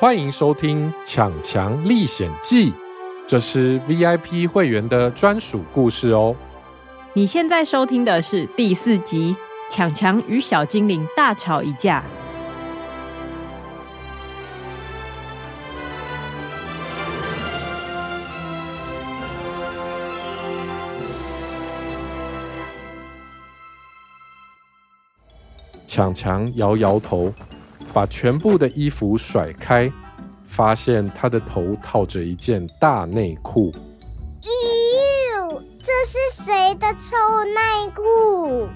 欢迎收听《抢强历险记》，这是 VIP 会员的专属故事哦。你现在收听的是第四集《抢强与小精灵大吵一架》。强强摇摇头。把全部的衣服甩开，发现他的头套着一件大内裤。咦哟，这是谁的臭内裤？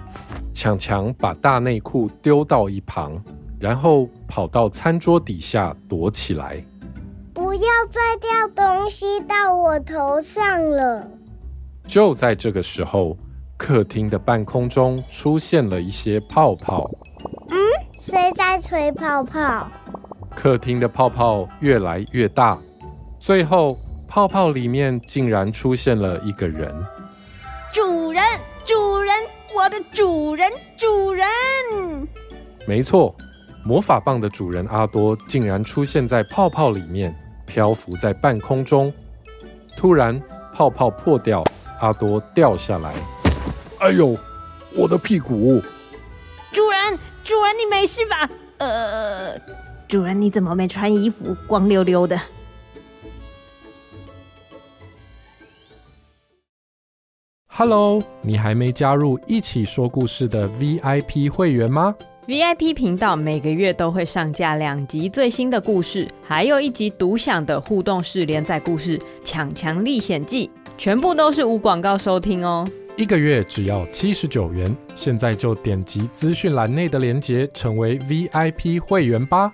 强强把大内裤丢到一旁，然后跑到餐桌底下躲起来。不要再掉东西到我头上了！就在这个时候，客厅的半空中出现了一些泡泡。谁在吹泡泡？客厅的泡泡越来越大，最后泡泡里面竟然出现了一个人。主人，主人，我的主人，主人！没错，魔法棒的主人阿多竟然出现在泡泡里面，漂浮在半空中。突然，泡泡破掉，阿多掉下来。哎呦，我的屁股！主人。你没事吧？呃，主人，你怎么没穿衣服，光溜溜的？Hello，你还没加入一起说故事的 VIP 会员吗？VIP 频道每个月都会上架两集最新的故事，还有一集独享的互动式连载故事《强强历险记》，全部都是无广告收听哦。一个月只要七十九元，现在就点击资讯栏内的链接，成为 VIP 会员吧。